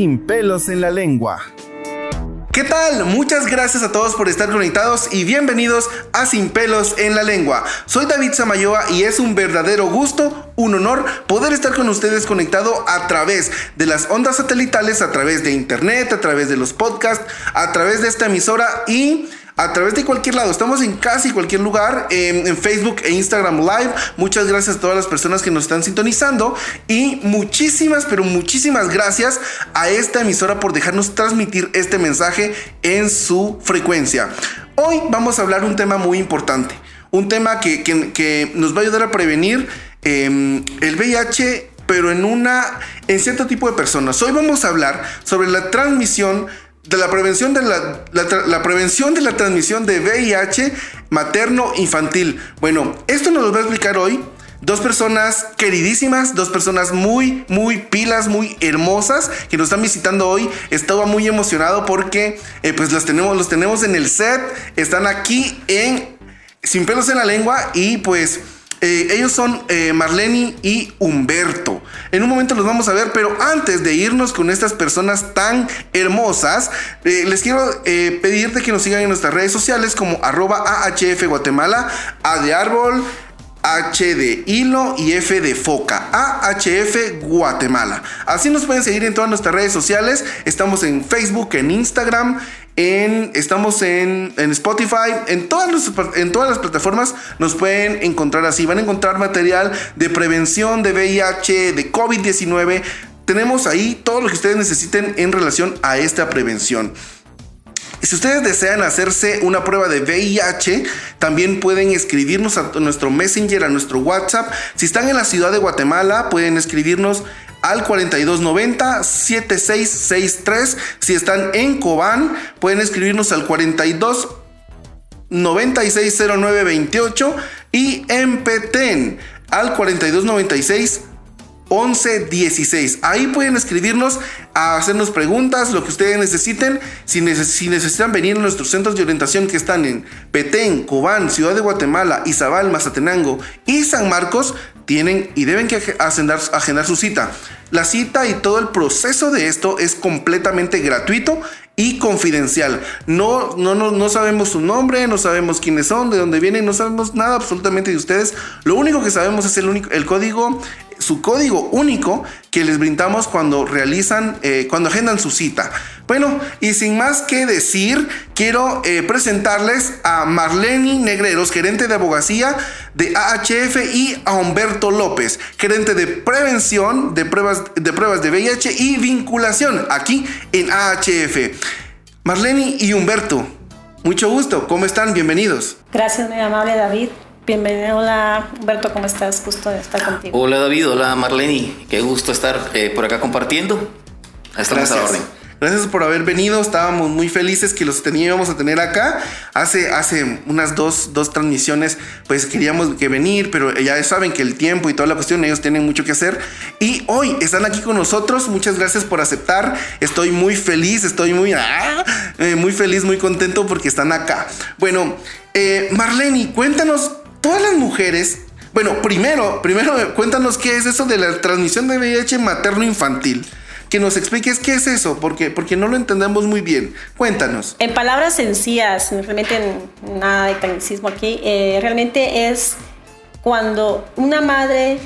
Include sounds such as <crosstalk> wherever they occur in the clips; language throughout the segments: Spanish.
Sin pelos en la lengua. ¿Qué tal? Muchas gracias a todos por estar conectados y bienvenidos a Sin pelos en la lengua. Soy David Samayoa y es un verdadero gusto, un honor poder estar con ustedes conectado a través de las ondas satelitales, a través de internet, a través de los podcasts, a través de esta emisora y a través de cualquier lado. Estamos en casi cualquier lugar, en Facebook e Instagram Live. Muchas gracias a todas las personas que nos están sintonizando y muchísimas, pero muchísimas gracias a esta emisora por dejarnos transmitir este mensaje en su frecuencia. Hoy vamos a hablar un tema muy importante, un tema que, nos va a ayudar a prevenir em, el VIH pero en una en cierto tipo de personas. Hoy vamos a hablar sobre la transmisión de la prevención de la, prevención de la transmisión de VIH materno infantil. Bueno, esto nos lo va a explicar hoy dos personas queridísimas, dos personas muy, muy pilas, muy hermosas que nos están visitando hoy. Estaba muy emocionado porque eh, pues los tenemos, los tenemos en el set, están aquí en Sin pelos en la lengua y pues eh, ellos son eh, Marlene y Humberto. En un momento los vamos a ver, pero antes de irnos con estas personas tan hermosas, eh, les quiero pedirte que nos sigan en nuestras redes sociales como arroba AHF Guatemala, A de árbol. H de hilo y F de foca. AHF Guatemala. Así nos pueden seguir en todas nuestras redes sociales. Estamos en Facebook, en Instagram, estamos en, Spotify, en todas, en todas las plataformas nos pueden encontrar así. Van a encontrar material de prevención de VIH, de COVID-19. Tenemos ahí todo lo que ustedes necesiten en relación a esta prevención. Si ustedes desean hacerse una prueba de VIH, también pueden escribirnos a nuestro Messenger, a nuestro WhatsApp. Si están en la ciudad de Guatemala, pueden escribirnos al 4290 7663. Si están en Cobán, pueden escribirnos al 42 960928 y en Petén al 4296 1116. Ahí pueden escribirnos a hacernos preguntas, lo que ustedes necesiten. Si, necesitan venir a nuestros centros de orientación que están en Petén, Cobán, Ciudad de Guatemala, Izabal, Mazatenango y San Marcos, tienen y deben que agendar, agendar su cita. La cita y todo el proceso de esto es completamente gratuito y confidencial. No, no, no, no sabemos su nombre, no sabemos quiénes son, de dónde vienen, no sabemos nada absolutamente de ustedes. Lo único que sabemos es el, único, el código su código único que les brindamos cuando realizan, eh, cuando agendan su cita. Bueno, y sin más que decir, quiero eh, presentarles a Marlene Negreros, gerente de abogacía de AHF, y a Humberto López, gerente de prevención de pruebas de, pruebas de VIH y vinculación aquí en AHF. Marlene y Humberto, mucho gusto, ¿cómo están? Bienvenidos. Gracias, muy amable David. Bienvenido, hola Humberto, ¿cómo estás? Gusto de estar contigo. Hola David, hola Marlene, qué gusto estar eh, por acá compartiendo. Estamos a orden. Gracias por haber venido, estábamos muy felices que los teníamos a tener acá. Hace, hace unas dos, dos transmisiones, pues queríamos que venir, pero ya saben que el tiempo y toda la cuestión, ellos tienen mucho que hacer. Y hoy están aquí con nosotros, muchas gracias por aceptar. Estoy muy feliz, estoy muy, ah, eh, muy feliz, muy contento porque están acá. Bueno, eh, Marlene, cuéntanos todas las mujeres, bueno, primero, primero cuéntanos qué es eso de la transmisión de VIH materno-infantil. Que nos expliques qué es eso, porque, porque no lo entendemos muy bien. Cuéntanos. En palabras sencillas, realmente nada de tecnicismo aquí, eh, realmente es cuando una madre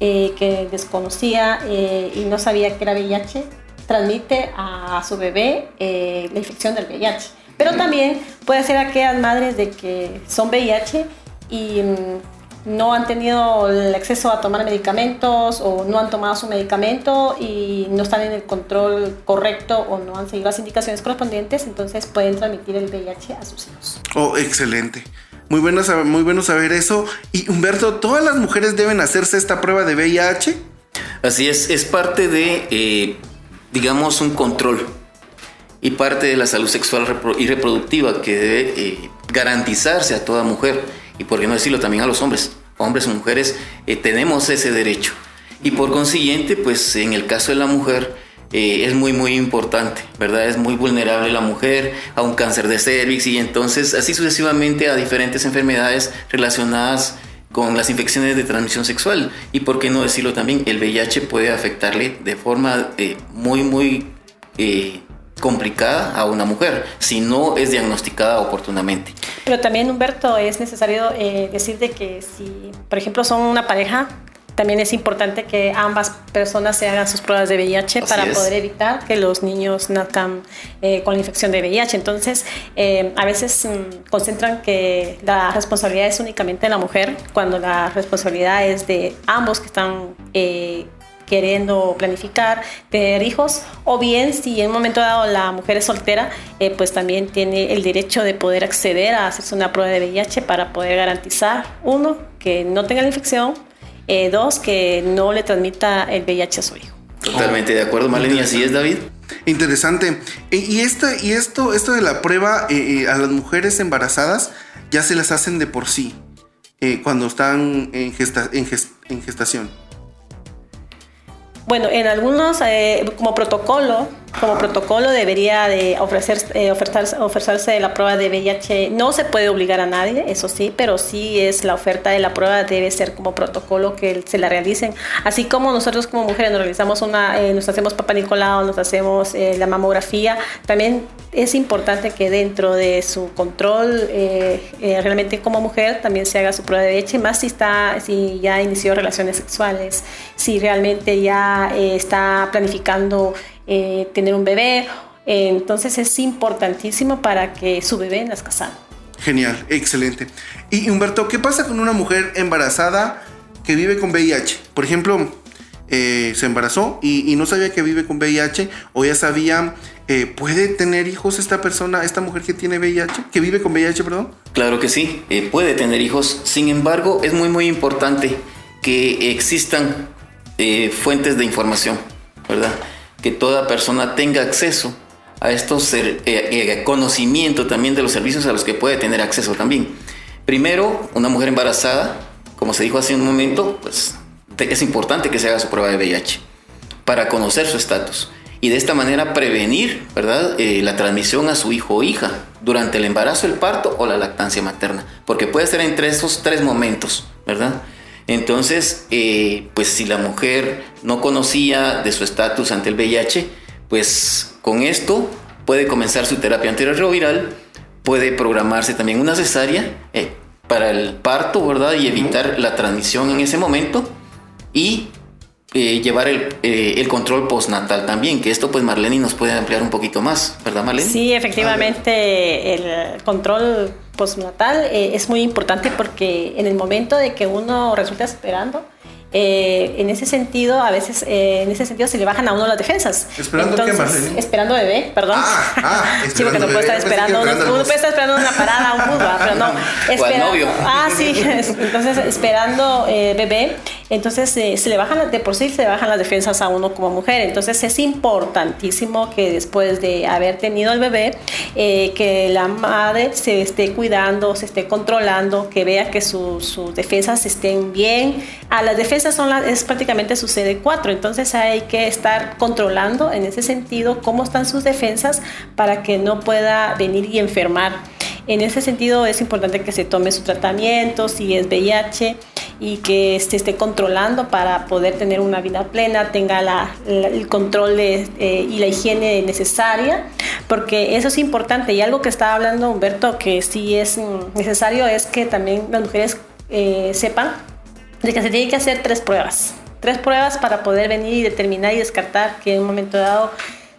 eh, que desconocía eh, y no sabía que era VIH transmite a su bebé la infección del VIH. Pero también puede ser aquellas madres de que son VIH y mm, no han tenido el acceso a tomar medicamentos o no han tomado su medicamento y no están en el control correcto o no han seguido las indicaciones correspondientes, entonces pueden transmitir el VIH a sus hijos. Oh, excelente. Muy bueno, saber, muy bueno saber eso. Y Humberto, ¿todas las mujeres deben hacerse esta prueba de VIH? Así es, es parte de, eh, digamos, un control y parte de la salud sexual y reproductiva que debe eh, garantizarse a toda mujer y por qué no decirlo también a los hombres, hombres o mujeres, eh, tenemos ese derecho. Y por consiguiente, pues en el caso de la mujer, eh, es muy, muy importante, ¿verdad? Es muy vulnerable la mujer a un cáncer de cervix y entonces así sucesivamente a diferentes enfermedades relacionadas con las infecciones de transmisión sexual. Y por qué no decirlo también, el VIH puede afectarle de forma eh, muy, muy complicada a una mujer si no es diagnosticada oportunamente. Pero también, Humberto, es necesario eh, decir de que si, por ejemplo, son una pareja, también es importante que ambas personas se hagan sus pruebas de VIH Así para es. poder evitar que los niños nazcan eh, con la infección de VIH. Entonces, eh, a veces mm, concentran que la responsabilidad es únicamente de la mujer, cuando la responsabilidad es de ambos que están eh, queriendo planificar tener hijos, o bien si en un momento dado la mujer es soltera, eh, pues también tiene el derecho de poder acceder a hacerse una prueba de VIH para poder garantizar, uno, que no tenga la infección, eh, dos, que no le transmita el VIH a su hijo. Totalmente de acuerdo, Marlene, y así es, David. Interesante. E- Y, esta, y esto, esto de la prueba eh, eh, a las mujeres embarazadas ya se las hacen de por sí eh, cuando están en, gesta- en ges- en gestación. Bueno, en algunos, eh, como protocolo, como protocolo debería de ofrecer, eh, ofertarse, ofrecerse la prueba de VIH. No se puede obligar a nadie, eso sí, pero sí es la oferta de la prueba debe ser como protocolo que se la realicen. Así como nosotros como mujeres nos realizamos una, eh, nos hacemos papá Nicolau, nos hacemos eh, la mamografía, también es importante que dentro de su control eh, eh, realmente como mujer también se haga su prueba de VIH, más si está, si ya inició relaciones sexuales, si realmente ya está planificando eh, tener un bebé. Eh, entonces es importantísimo para que su bebé nazca sano. Genial, excelente. Y Humberto, ¿qué pasa con una mujer embarazada que vive con VIH? Por ejemplo, eh, se embarazó y, y no sabía que vive con VIH o ya sabía, eh, ¿puede tener hijos esta persona, esta mujer que tiene VIH, que vive con VIH, perdón? Claro que sí, eh, puede tener hijos. Sin embargo, es muy, muy importante que existan eh, fuentes de información, ¿verdad? Que toda persona tenga acceso a estos eh, eh, conocimiento también de los servicios a los que puede tener acceso también. Primero, una mujer embarazada, como se dijo hace un momento, pues es importante que se haga su prueba de VIH para conocer su estatus y de esta manera prevenir, ¿verdad? Eh, la transmisión a su hijo o hija durante el embarazo, el parto o la lactancia materna, porque puede ser entre esos tres momentos, ¿verdad? Entonces, eh, pues si la mujer no conocía de su estatus ante el VIH, pues con esto puede comenzar su terapia antirretroviral, puede programarse también una cesárea eh, para el parto, ¿verdad? Y evitar la transmisión en ese momento y eh, llevar el, eh, el control postnatal también, que esto pues Marlene nos puede ampliar un poquito más, ¿verdad Marlene? Sí, efectivamente, el control postnatal eh, es muy importante porque en el momento de que uno resulta esperando, eh, en ese sentido, a veces, eh, en ese sentido se le bajan a uno las defensas. ¿Esperando qué, Marlene? Esperando bebé, perdón. Ah, ah, <laughs> sí, porque esperando no puede estar esperando, esperando uno puede estar esperando una parada, un bus, ¿va? pero no. <laughs> O al novio. Ah, sí, <laughs> entonces esperando eh, bebé, entonces eh, se le bajan, de por sí se le bajan las defensas a uno como mujer, entonces es importantísimo que después de haber tenido el bebé, eh, que la madre se esté cuidando, se esté controlando, que vea que su- sus defensas estén bien. A las defensas son las, es prácticamente su CD4, entonces hay que estar controlando en ese sentido cómo están sus defensas para que no pueda venir y enfermar. En ese sentido es importante que se tome su tratamiento, si es VIH, y que se esté controlando para poder tener una vida plena, tenga la- la- el control de, eh, y la higiene necesaria, porque eso es importante. Y algo que estaba hablando Humberto, que sí es necesario, es que también las mujeres eh, sepan de que se tienen que hacer tres pruebas. Tres pruebas para poder venir y determinar y descartar que en un momento dado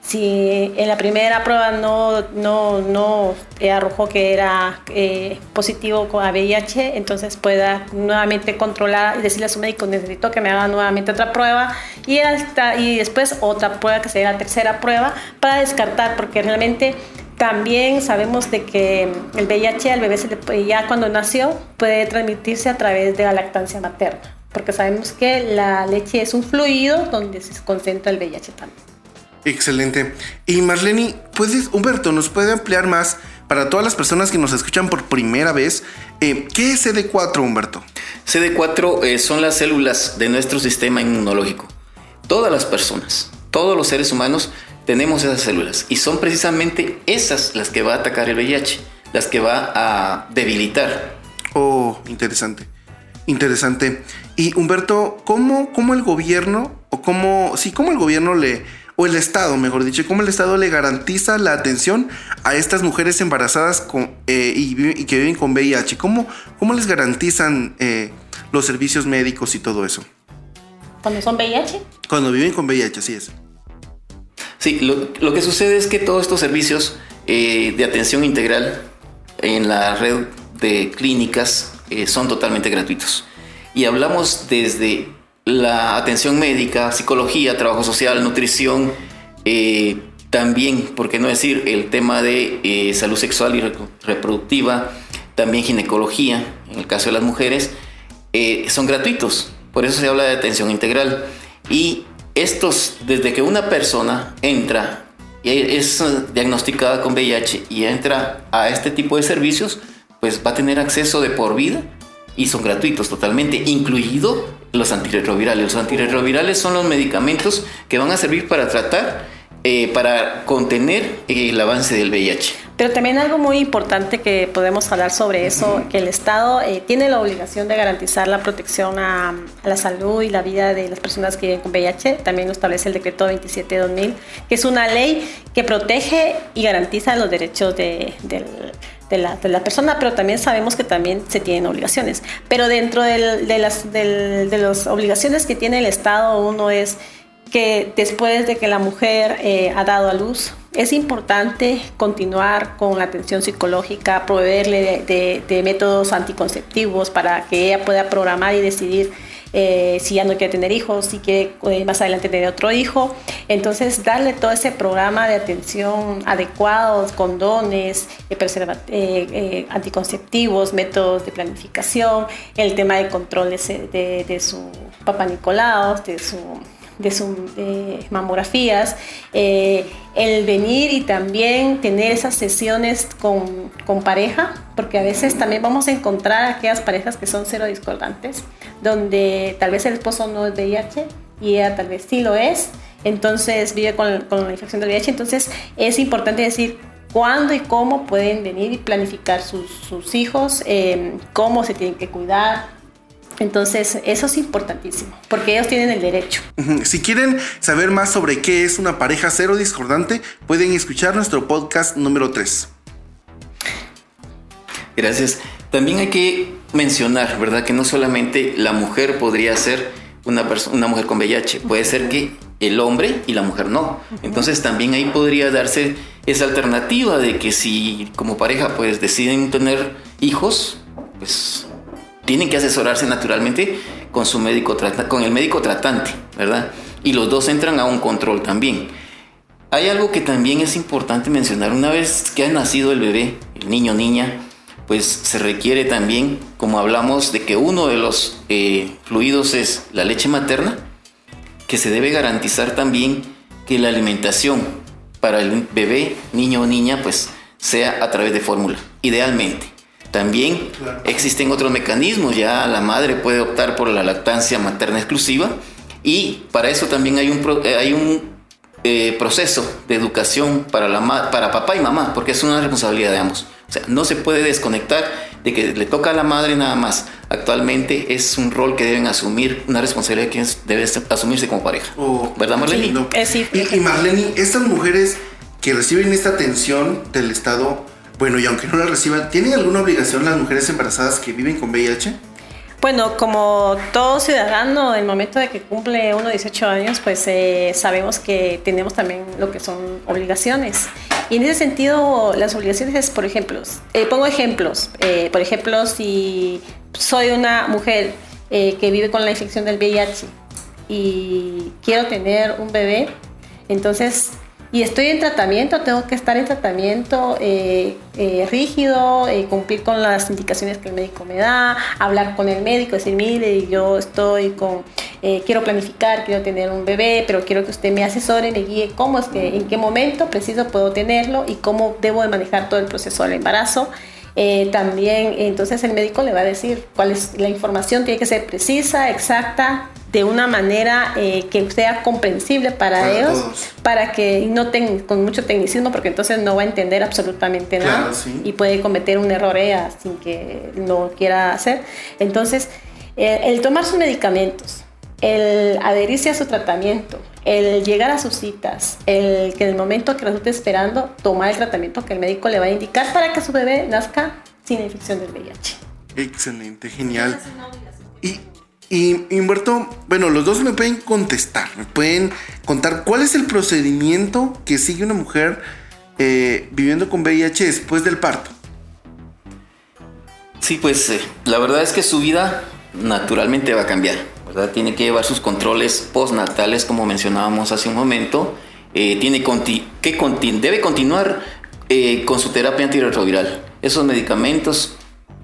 si en la primera prueba no, no, no arrojó que era eh, positivo con VIH, entonces pueda nuevamente controlar y decirle a su médico, necesito que me haga nuevamente otra prueba y, hasta, y después otra prueba que sería la tercera prueba para descartar, porque realmente también sabemos de que el VIH al bebé se le ya cuando nació puede transmitirse a través de la lactancia materna, porque sabemos que la leche es un fluido donde se concentra el VIH también. Excelente. Y Marlene, ¿puedes, Humberto, nos puede ampliar más para todas las personas que nos escuchan por primera vez? eh, ¿Qué es CD4, Humberto? CD4 eh, son las células de nuestro sistema inmunológico. Todas las personas, todos los seres humanos tenemos esas células y son precisamente esas las que va a atacar el VIH, las que va a debilitar. Oh, interesante. Interesante. Y Humberto, ¿cómo, cómo el gobierno, o cómo, sí, cómo el gobierno le o el Estado, mejor dicho, cómo el Estado le garantiza la atención a estas mujeres embarazadas con, eh, y, que viven con VIH? ¿Cómo, cómo les garantizan eh, los servicios médicos y todo eso? ¿Cuando son VIH? Cuando viven con VIH, así es. Sí, lo, lo que sucede es que todos estos servicios eh, de atención integral en la red de clínicas eh, son totalmente gratuitos. Y hablamos desde la atención médica, psicología, trabajo social, nutrición, eh, también, por qué no decir, el tema de salud sexual y reproductiva, también ginecología, en el caso de las mujeres, son gratuitos. Por eso se habla de atención integral. Y estos, desde que una persona entra y es diagnosticada con VIH y entra a este tipo de servicios, pues va a tener acceso de por vida y son gratuitos totalmente, incluido los antirretrovirales. Los antirretrovirales son los medicamentos que van a servir para tratar, eh, para contener el avance del VIH. Pero también algo muy importante que podemos hablar sobre eso, que el Estado eh, tiene la obligación de garantizar la protección a, la salud y la vida de las personas que viven con VIH. También lo establece el decreto 27 de 2000, que es una ley que protege y garantiza los derechos de, la, de, la, persona, pero también sabemos que también se tienen obligaciones. Pero dentro de, las, de las obligaciones que tiene el Estado, uno es que después de que la mujer eh, ha dado a luz, es importante continuar con la atención psicológica, proveerle de, métodos anticonceptivos para que ella pueda programar y decidir eh, si ya no quiere tener hijos, si quiere eh, más adelante tener otro hijo. Entonces, darle todo ese programa de atención adecuados, condones, anticonceptivos, métodos de planificación, el tema de control de, de su papá Nicolau, de su de sus mamografías, eh, el venir y también tener esas sesiones con, con, pareja, porque a veces también vamos a encontrar aquellas parejas que son cero discordantes, donde tal vez el esposo no es VIH y ella tal vez sí lo es, entonces vive con, con la infección del VIH, entonces es importante decir, cuándo y cómo pueden venir y planificar sus, sus hijos, eh, cómo se tienen que cuidar, entonces, eso es importantísimo, porque ellos tienen el derecho. Si quieren saber más sobre qué es una pareja cero discordante, pueden escuchar nuestro podcast número 3. Gracias. También hay que mencionar, ¿verdad? Que no solamente la mujer podría ser una, una mujer con VIH, puede ser que el hombre y la mujer no. Entonces también ahí podría darse esa alternativa de que si como pareja pues deciden tener hijos, pues tienen que asesorarse naturalmente con su médico con el médico tratante, ¿verdad? Y los dos entran a un control también. Hay algo que también es importante mencionar. Una vez que ha nacido el bebé, el niño niña, pues se requiere también, como hablamos, de que uno de los eh, fluidos es la leche materna, que se debe garantizar también que la alimentación para el bebé, niño o niña, pues sea a través de fórmula, idealmente. También existen otros mecanismos, ya la madre puede optar por la lactancia materna exclusiva y para eso también hay un, eh, hay un eh, proceso de educación para, la, para papá y mamá, porque es una responsabilidad de ambos. O sea, no se puede desconectar de que le toca a la madre nada más. Actualmente es un rol que deben asumir, una responsabilidad que debe asumirse como pareja. Oh, ¿Verdad, Marlene? Sí, y, y Marlene, estas mujeres que reciben esta atención del Estado, bueno, y aunque no la reciban, ¿tienen alguna obligación las mujeres embarazadas que viven con VIH? Bueno, como todo ciudadano, en el momento de que cumple uno 18 años, pues eh, sabemos que tenemos también lo que son obligaciones. Y en ese sentido, las obligaciones es, por ejemplo, eh, pongo ejemplos. Eh, por ejemplo, si soy una mujer que vive con la infección del VIH y quiero tener un bebé, entonces y estoy en tratamiento, tengo que estar en tratamiento eh, eh, rígido, eh, cumplir con las indicaciones que el médico me da, hablar con el médico, decir, mire, yo estoy con, quiero planificar, quiero tener un bebé, pero quiero que usted me asesore, me guíe cómo es que, en qué momento preciso puedo tenerlo y cómo debo de manejar todo el proceso del embarazo. también entonces el médico le va a decir cuál es la información, tiene que ser precisa, exacta, de una manera eh, que sea comprensible para, ellos, para que no tengan con mucho tecnicismo, porque entonces no va a entender absolutamente nada y puede cometer un error ella sin que lo quiera hacer. Entonces, eh, el tomar sus medicamentos, el adherirse a su tratamiento, el llegar a sus citas, el que en el momento que resulte esperando, tomar el tratamiento que el médico le va a indicar para que su bebé nazca sin infección del VIH. Excelente, genial. Y, y Humberto, bueno, los dos me pueden contestar, me pueden contar cuál es el procedimiento que sigue una mujer eh, viviendo con VIH después del parto. Sí, pues eh, la verdad es que su vida naturalmente va a cambiar, ¿verdad? Tiene que llevar sus controles postnatales, como mencionábamos hace un momento. Eh, tiene que debe continuar con su terapia antirretroviral. Esos medicamentos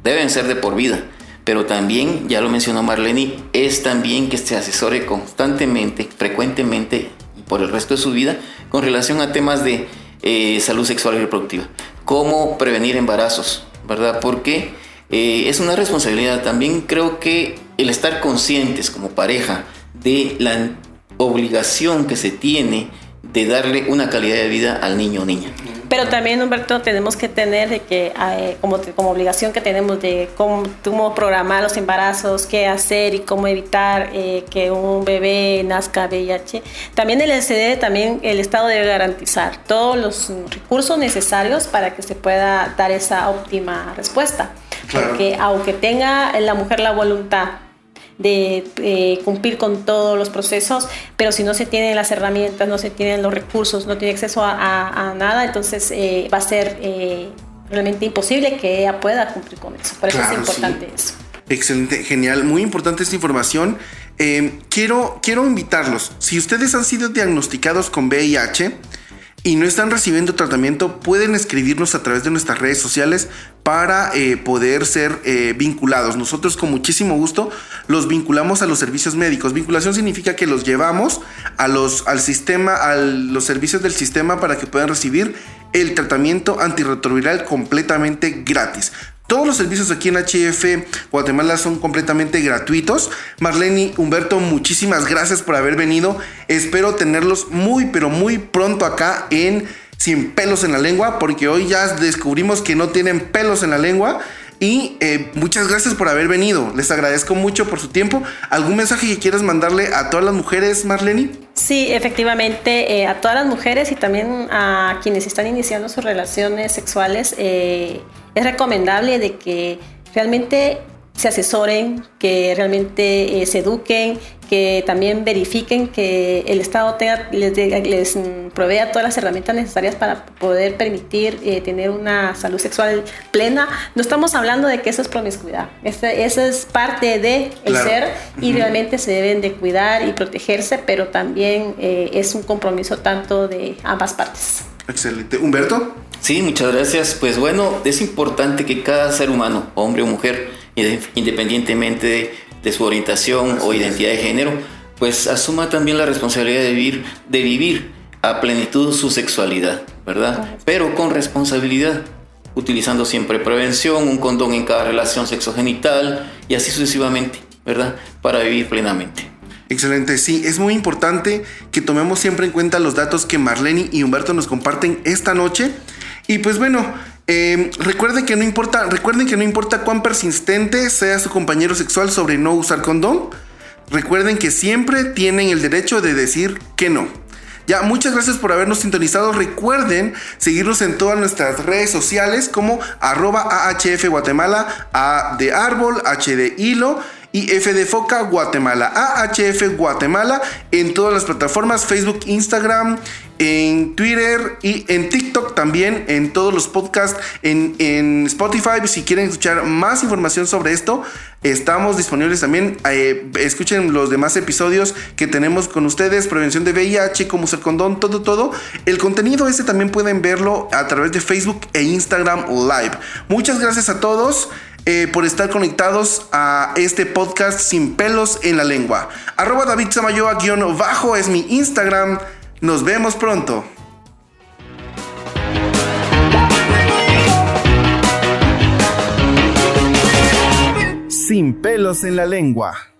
deben ser de por vida. Pero también, ya lo mencionó Marlene, es también que se asesore constantemente, frecuentemente y por el resto de su vida con relación a temas de eh, salud sexual y reproductiva. Cómo prevenir embarazos, ¿verdad? Porque eh, es una responsabilidad. También creo que el estar conscientes como pareja de la obligación que se tiene de darle una calidad de vida al niño o niña. Pero también, Humberto, tenemos que tener de que, eh, como, como obligación que tenemos de cómo, cómo, programar los embarazos, qué hacer y cómo evitar eh, que un bebé nazca VIH. También el SCD, también el Estado debe garantizar todos los recursos necesarios para que se pueda dar esa óptima respuesta. Porque aunque tenga la mujer la voluntad de eh, cumplir con todos los procesos, pero si no se tienen las herramientas, no se tienen los recursos, no tiene acceso a, nada, entonces eh, va a ser eh, realmente imposible que ella pueda cumplir con eso. Por eso es importante eso. Excelente, genial, muy importante esta información. quiero, quiero invitarlos, si ustedes han sido diagnosticados con VIH, y no están recibiendo tratamiento, pueden escribirnos a través de nuestras redes sociales para eh, poder ser eh, vinculados. Nosotros con muchísimo gusto los vinculamos a los servicios médicos. Vinculación significa que los llevamos a los, al sistema, a los servicios del sistema para que puedan recibir el tratamiento antirretroviral completamente gratis. Todos los servicios aquí en HF Guatemala son completamente gratuitos. Marlene, Humberto, muchísimas gracias por haber venido. Espero tenerlos muy, pero muy pronto acá en Sin pelos en la lengua, porque hoy ya descubrimos que no tienen pelos en la lengua. Y eh, muchas gracias por haber venido. Les agradezco mucho por su tiempo. ¿Algún mensaje que quieras mandarle a todas las mujeres, Marlene? Sí, efectivamente, eh, a todas las mujeres y también a quienes están iniciando sus relaciones sexuales. Eh, es recomendable de que realmente se asesoren, que realmente eh, se eduquen, que también verifiquen que el Estado tenga, les, les, provea todas las herramientas necesarias para poder permitir eh, tener una salud sexual plena. No estamos hablando de que eso es promiscuidad, eso, es parte de el ser y realmente se deben de cuidar y protegerse, pero también eh, es un compromiso tanto de ambas partes. Excelente. Humberto. Sí, muchas gracias. Pues bueno, es importante que cada ser humano, hombre o mujer, independientemente de, su orientación o identidad de género, pues asuma también la responsabilidad de vivir, de vivir a plenitud su sexualidad, ¿verdad? Pero con responsabilidad, utilizando siempre prevención, un condón en cada relación sexogenital y así sucesivamente, ¿verdad? Para vivir plenamente. Excelente, sí, es muy importante que tomemos siempre en cuenta los datos que Marlene y Humberto nos comparten esta noche y pues bueno, eh, recuerden que no importa, recuerden que no importa cuán persistente sea su compañero sexual sobre no usar condón. Recuerden que siempre tienen el derecho de decir que no. Ya, muchas gracias por habernos sintonizado. Recuerden seguirnos en todas nuestras redes sociales como arroba AHF Guatemala, A de árbol, H de hilo y F de Foca Guatemala, AHF Guatemala en todas las plataformas, Facebook, Instagram, en Twitter y en TikTok también, en todos los podcasts, en, Spotify. Si quieren escuchar más información sobre esto, estamos disponibles también. Eh, escuchen los demás episodios que tenemos con ustedes, prevención de VIH, cómo usar condón, todo, todo. El contenido ese también pueden verlo a través de Facebook e Instagram Live. Muchas gracias a todos. Eh, por estar conectados a este podcast sin pelos en la lengua. Arroba David Samayoa guion bajo es mi Instagram. Nos vemos pronto. Sin pelos en la lengua.